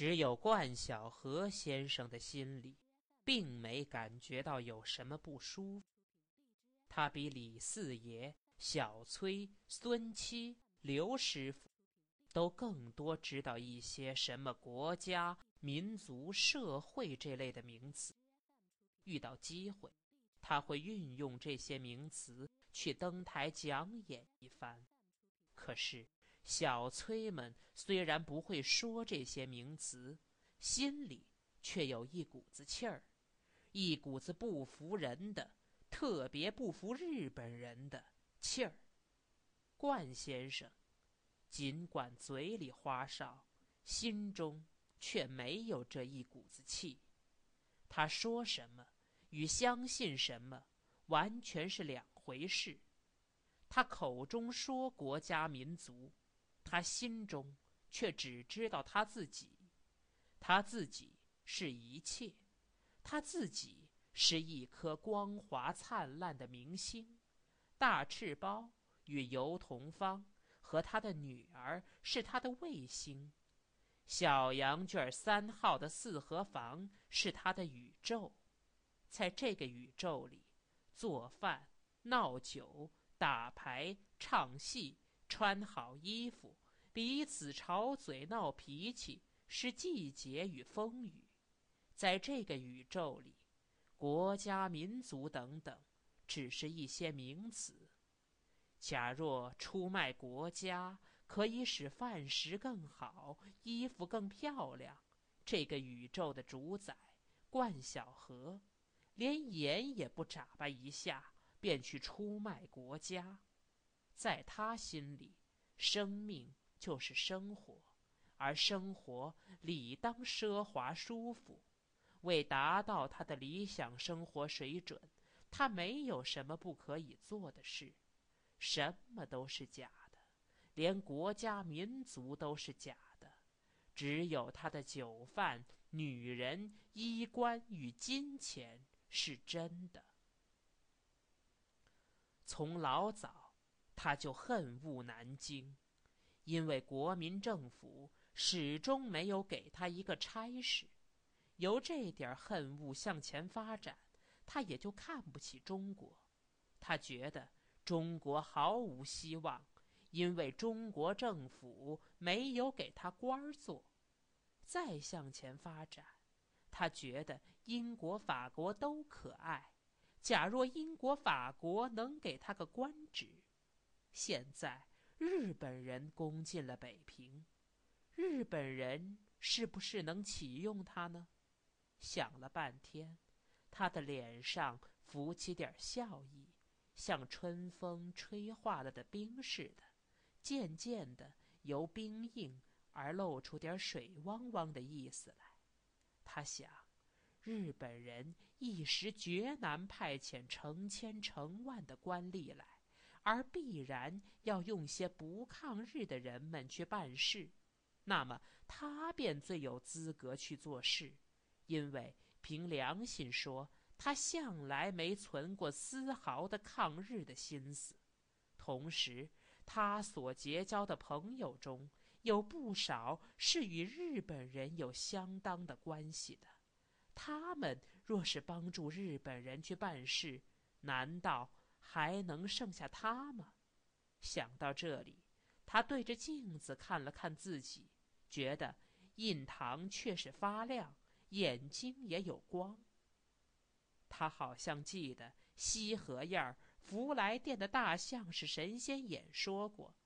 只有冠晓荷先生的心里，并没感觉到有什么不舒服。他比李四爷、小崔、孙七、刘师傅，都更多知道一些什么国家、民族、社会这类的名词。遇到机会，他会运用这些名词去登台讲演一番。可是，小崔们虽然不会说这些名词，心里却有一股子气儿，一股子不服人的。特别不服日本人的气儿，冠先生尽管嘴里花哨，心中却没有这一股子气。他说什么与相信什么完全是两回事。他口中说国家民族，他心中却只知道他自己。他自己是一切，他自己。是一颗光华灿烂的明星，大赤包与尤桐芳和他的女儿是他的卫星，小羊圈三号的四合房是他的宇宙，在这个宇宙里，做饭、闹酒、打牌、唱戏、穿好衣服、彼此吵嘴闹脾气是季节与风雨，在这个宇宙里。国家、民族等等，只是一些名词。假若出卖国家可以使饭食更好、衣服更漂亮，这个宇宙的主宰冠晓荷，连眼也不眨巴一下，便去出卖国家。在他心里，生命就是生活，而生活理当奢华舒服。为达到他的理想生活水准，他没有什么不可以做的事，什么都是假的，连国家民族都是假的，只有他的酒饭、女人、衣冠与金钱是真的。从老早，他就恨恶南京，因为国民政府始终没有给他一个差事。由这点恨恶向前发展，他也就看不起中国。他觉得中国毫无希望，因为中国政府没有给他官儿做。再向前发展，他觉得英国、法国都可爱。假若英国、法国能给他个官职，现在日本人攻进了北平，日本人是不是能启用他呢？想了半天，他的脸上浮起点笑意，像春风吹化了的冰似的，渐渐的由冰硬而露出点水汪汪的意思来。他想，日本人一时绝难派遣成千成万的官吏来，而必然要用些不抗日的人们去办事，那么他便最有资格去做事。因为凭良心说，他向来没存过丝毫的抗日的心思。同时，他所结交的朋友中有不少是与日本人有相当的关系的。他们若是帮助日本人去办事，难道还能剩下他吗？想到这里，他对着镜子看了看自己，觉得印堂却是发亮。眼睛也有光。他好像记得西河沿儿福来殿的大相是神仙演说过，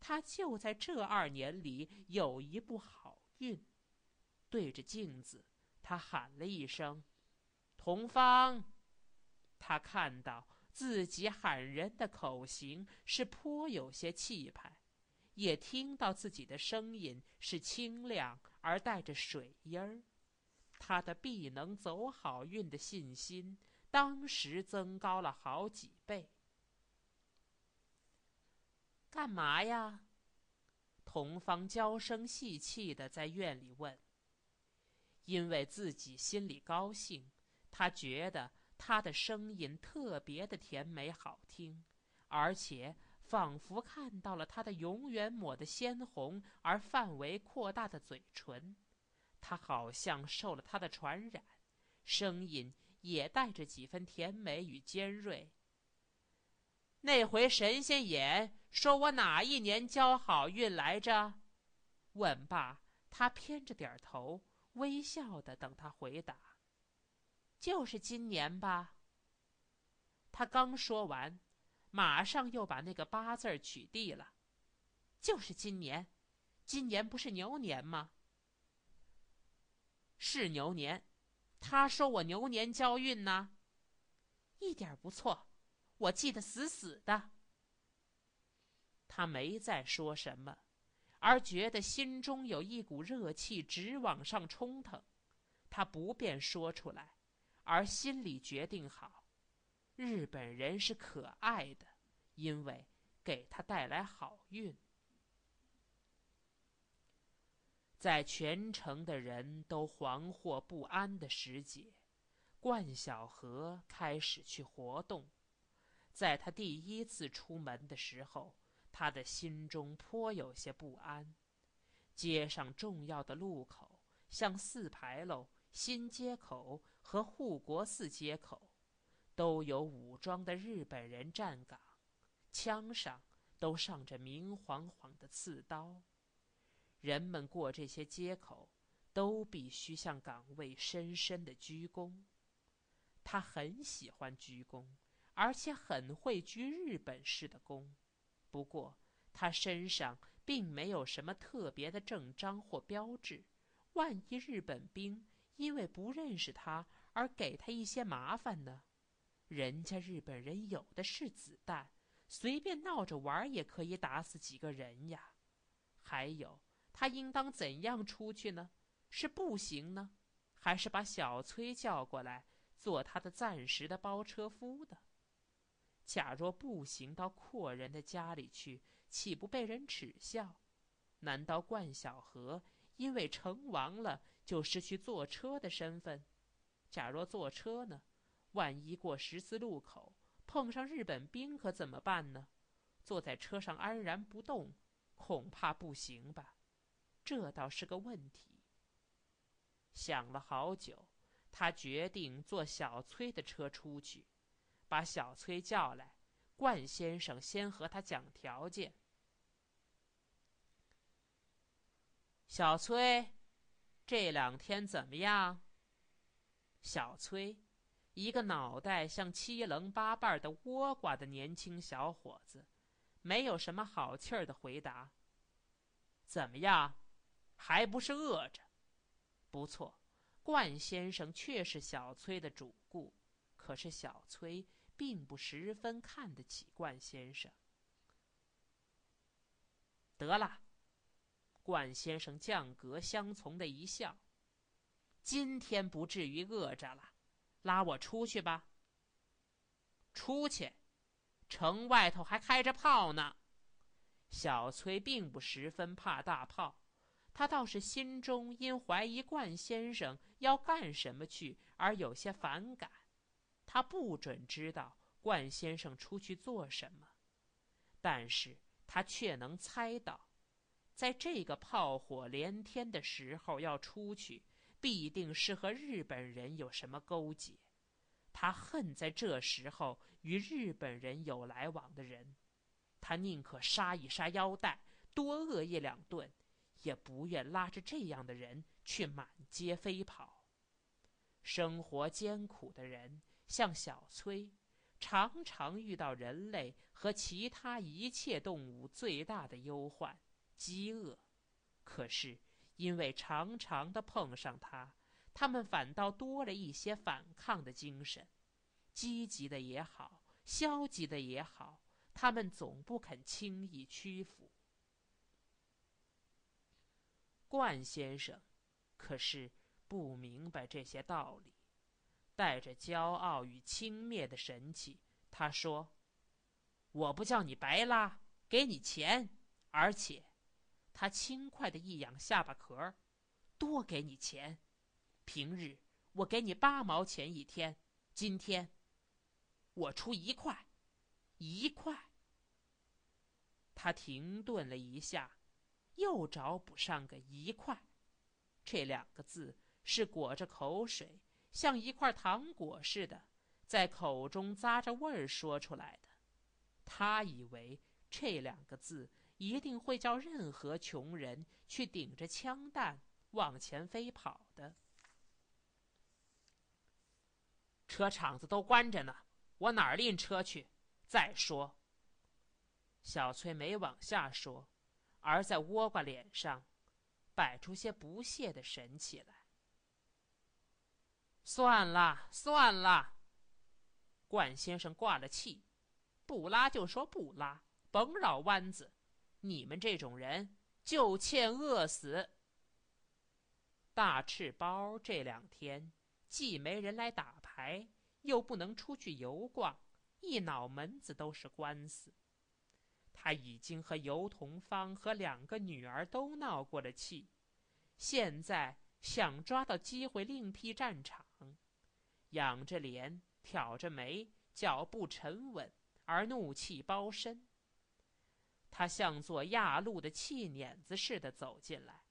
他就在这二年里有一部好运。对着镜子，他喊了一声：“同芳。”他看到自己喊人的口型是颇有些气派，也听到自己的声音是清亮而带着水音儿。他的必能走好运的信心，当时增高了好几倍。干嘛呀？同方娇声细气的在院里问。因为自己心里高兴，他觉得他的声音特别的甜美好听，而且仿佛看到了他的永远抹得鲜红而范围扩大的嘴唇。他好像受了他的传染，声音也带着几分甜美与尖锐。那回神仙眼说我哪一年交好运来着？问罢，他偏着点头，微笑的等他回答。就是今年吧。他刚说完，马上又把那个八字取缔了。就是今年，今年不是牛年吗？是牛年，他说我牛年交运呢，一点不错，我记得死死的。他没再说什么，而觉得心中有一股热气直往上冲腾，他不便说出来，而心里决定好。日本人是可爱的，因为给他带来好运。在全城的人都惶惑不安的时节，冠晓荷开始去活动。在他第一次出门的时候，他的心中颇有些不安。街上重要的路口，像四牌楼、新街口和护国寺街口。都有武装的日本人站岗，枪上都上着明晃晃的刺刀。人们过这些街口，都必须向岗位深深的鞠躬。他很喜欢鞠躬，而且很会鞠日本式的躬。不过，他身上并没有什么特别的证章或标志。万一日本兵因为不认识他而给他一些麻烦呢？人家日本人有的是子弹，随便闹着玩也可以打死几个人呀。还有，他应当怎样出去呢？是步行呢，还是把小崔叫过来做他的暂时的包车夫的？假若步行到阔人的家里去，岂不被人耻笑？难道冠晓荷因为成王了就失去坐车的身份？假若坐车呢？万一过十字路口碰上日本兵，可怎么办呢？坐在车上安然不动，恐怕不行吧？这倒是个问题。想了好久，他决定坐小崔的车出去，把小崔叫来。冠先生先和他讲条件。小崔，这两天怎么样？小崔。一个脑袋像七棱八瓣的倭瓜的年轻小伙子，没有什么好气儿的回答：“怎么样，还不是饿着？”不错，冠先生确是小崔的主顾，可是小崔并不十分看得起冠先生。得了，冠先生降格相从的一笑：“今天不至于饿着了。”拉我出去吧。出去，城外头还开着炮呢。小崔并不十分怕大炮，他倒是心中因怀疑冠先生要干什么去而有些反感。他不准知道冠先生出去做什么，但是他却能猜到，在这个炮火连天的时候要出去。必定是和日本人有什么勾结，他恨在这时候与日本人有来往的人，他宁可杀一杀腰带，多饿一两顿，也不愿拉着这样的人去满街飞跑。生活艰苦的人，像小崔，常常遇到人类和其他一切动物最大的忧患——饥饿。可是。因为常常的碰上他，他们反倒多了一些反抗的精神，积极的也好，消极的也好，他们总不肯轻易屈服。冠先生可是不明白这些道理，带着骄傲与轻蔑的神气，他说：“我不叫你白拉，给你钱，而且。”他轻快的一仰下巴壳儿，多给你钱。平日我给你八毛钱一天，今天我出一块，一块。他停顿了一下，又找补上个一块。这两个字是裹着口水，像一块糖果似的，在口中咂着味儿说出来的。他以为这两个字一定会叫任何穷人去顶着枪弹往前飞跑的。车厂子都关着呢，我哪儿拎车去？再说，小翠没往下说，而在倭瓜脸上摆出些不屑的神气来。算了算了，冠先生挂了气，不拉就说不拉，甭绕弯子。你们这种人就欠饿死。大赤包这两天既没人来打牌，又不能出去游逛。一脑门子都是官司，他已经和尤同芳和两个女儿都闹过了气，现在想抓到机会另辟战场，仰着脸，挑着眉，脚步沉稳而怒气包身。他像做压路的气碾子似的走进来，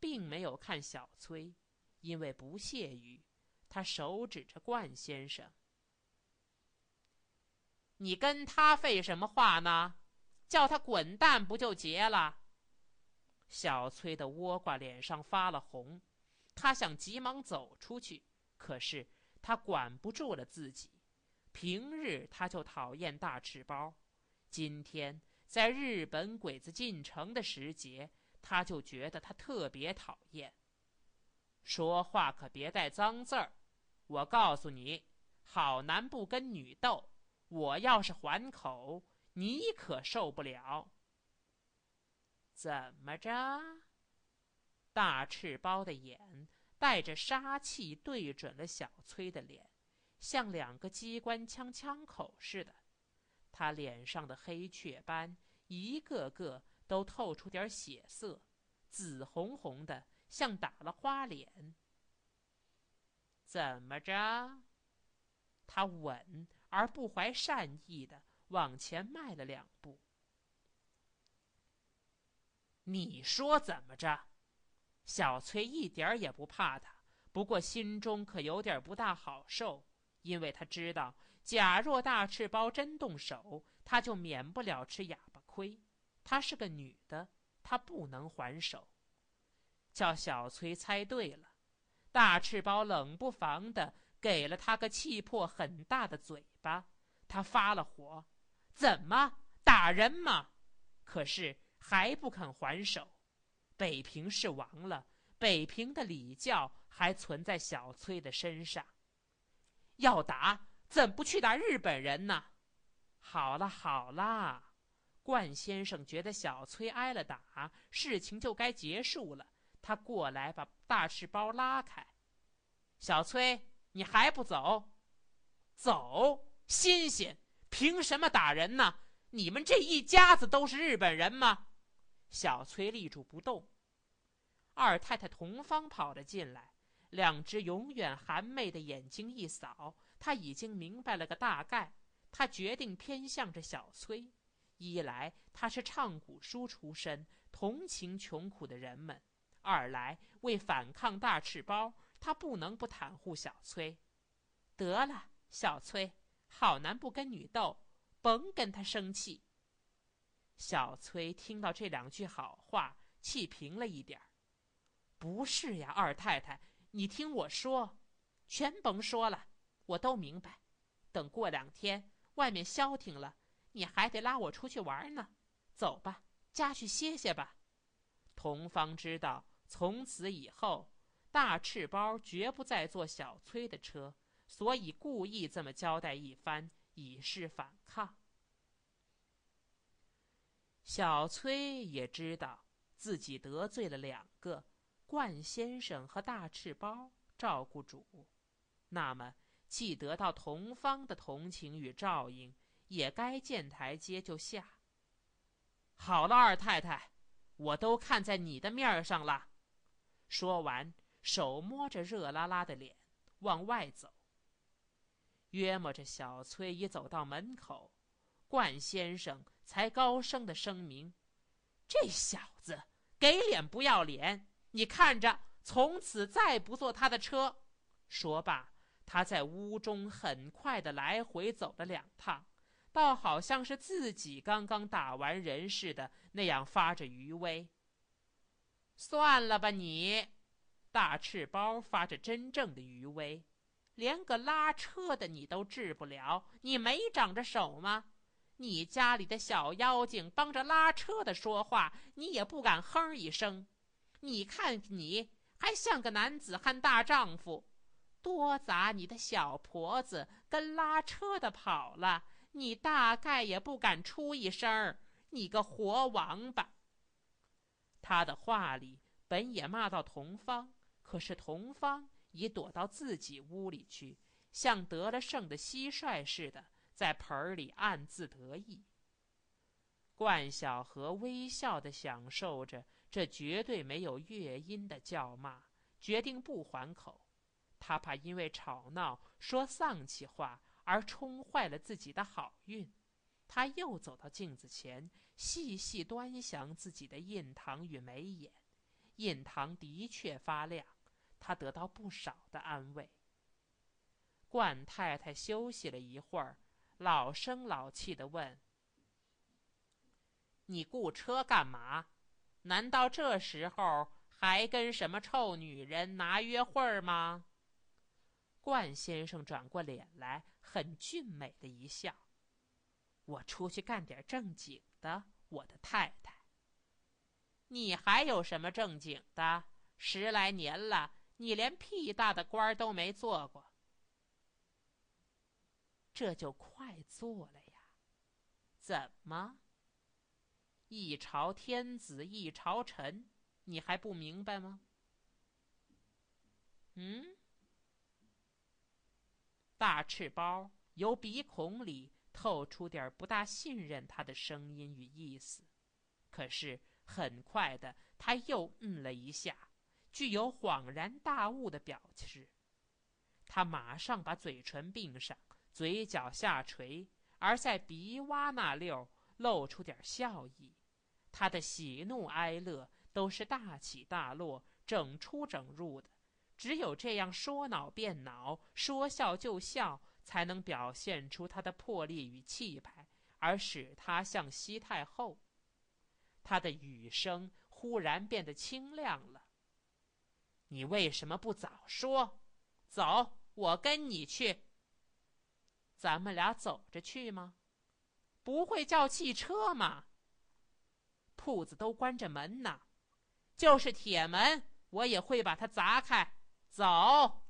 并没有看小崔，因为不屑于，他手指着冠先生。你跟他废什么话呢？叫他滚蛋不就结了？小崔的倭瓜脸上发了红，他想急忙走出去，可是他管不住了自己。平日他就讨厌大赤包，今天在日本鬼子进城的时节，他就觉得他特别讨厌。说话可别带脏字儿，我告诉你，好男不跟女斗。我要是还口，你可受不了。怎么着？大赤包的眼带着杀气，对准了小崔的脸，像两个机关枪枪口似的。他脸上的黑雀斑，一个个都透出点血色，紫红红的，像打了花脸。怎么着？他稳。而不怀善意的往前迈了两步。你说怎么着？小崔一点也不怕他，不过心中可有点不大好受，因为他知道，假若大赤包真动手，他就免不了吃哑巴亏。她是个女的，她不能还手。叫小崔猜对了，大赤包冷不防的。给了他个气魄很大的嘴巴，他发了火，怎么打人嘛？可是还不肯还手。北平是亡了，北平的礼教还存在小崔的身上。要打，怎不去打日本人呢？好了好了，冠先生觉得小崔挨了打，事情就该结束了。他过来把大赤包拉开，小崔。你还不走？走！新鲜！凭什么打人呢？你们这一家子都是日本人吗？小崔立住不动。二太太同芳跑了进来，两只永远含媚的眼睛一扫，他已经明白了个大概。他决定偏向着小崔：一来他是唱古书出身，同情穷苦的人们；二来为反抗大赤包。他不能不袒护小崔，得了，小崔，好男不跟女斗，甭跟他生气。小崔听到这两句好话，气平了一点不是呀，二太太，你听我说，全甭说了，我都明白。等过两天外面消停了，你还得拉我出去玩呢。走吧，家去歇歇吧。同方知道，从此以后。大赤包绝不再坐小崔的车，所以故意这么交代一番，以示反抗。小崔也知道自己得罪了两个冠先生和大赤包照顾主，那么既得到同方的同情与照应，也该见台阶就下。好了，二太太，我都看在你的面上了。说完。手摸着热辣辣的脸，往外走。约摸着小崔已走到门口，冠先生才高声的声明：“这小子给脸不要脸，你看着从此再不坐他的车。说罢，他在屋中很快的来回走了两趟，倒好像是自己刚刚打完人似的那样发着余威。算了吧，你，大赤包发着真正的余威，连个拉车的你都治不了，你没长着手吗？你家里的小妖精帮着拉车的说话，你也不敢哼一声。你看你还像个男子汉大丈夫，多砸你的小婆子跟拉车的跑了，你大概也不敢出一声儿。你个活王八！他的话里本也骂到童芳，可是童芳已躲到自己屋里去，像得了胜的蟋蟀似的。在盆里暗自得意。冠晓荷微笑的享受着这绝对没有乐音的叫骂，决定不还口。他怕因为吵闹说丧气话而冲坏了自己的好运。他又走到镜子前，细细端详自己的印堂与眉眼，印堂的确发亮，他得到不少的安慰。冠太太休息了一会儿。老声老气的问：“你雇车干嘛？难道这时候还跟什么臭女人拿约会吗？”冠先生转过脸来，很俊美的一笑：“我出去干点正经的，我的太太。你还有什么正经的？十来年了，你连屁大的官都没做过。”这就快做了呀？怎么？一朝天子一朝臣，你还不明白吗？嗯？大赤包由鼻孔里透出点不大信任他的声音与意思，可是很快的，他又嗯了一下，具有恍然大悟的表示。他马上把嘴唇并上。嘴角下垂，而在鼻洼那溜露出点笑意。他的喜怒哀乐都是大起大落、整出整入的，只有这样说恼变恼、说笑就笑，才能表现出他的魄力与气派，而使他像西太后。他的语声忽然变得清亮了。你为什么不早说？走，我跟你去。咱们俩走着去吗？不会叫汽车吗？铺子都关着门呢，就是铁门，我也会把它砸开。走。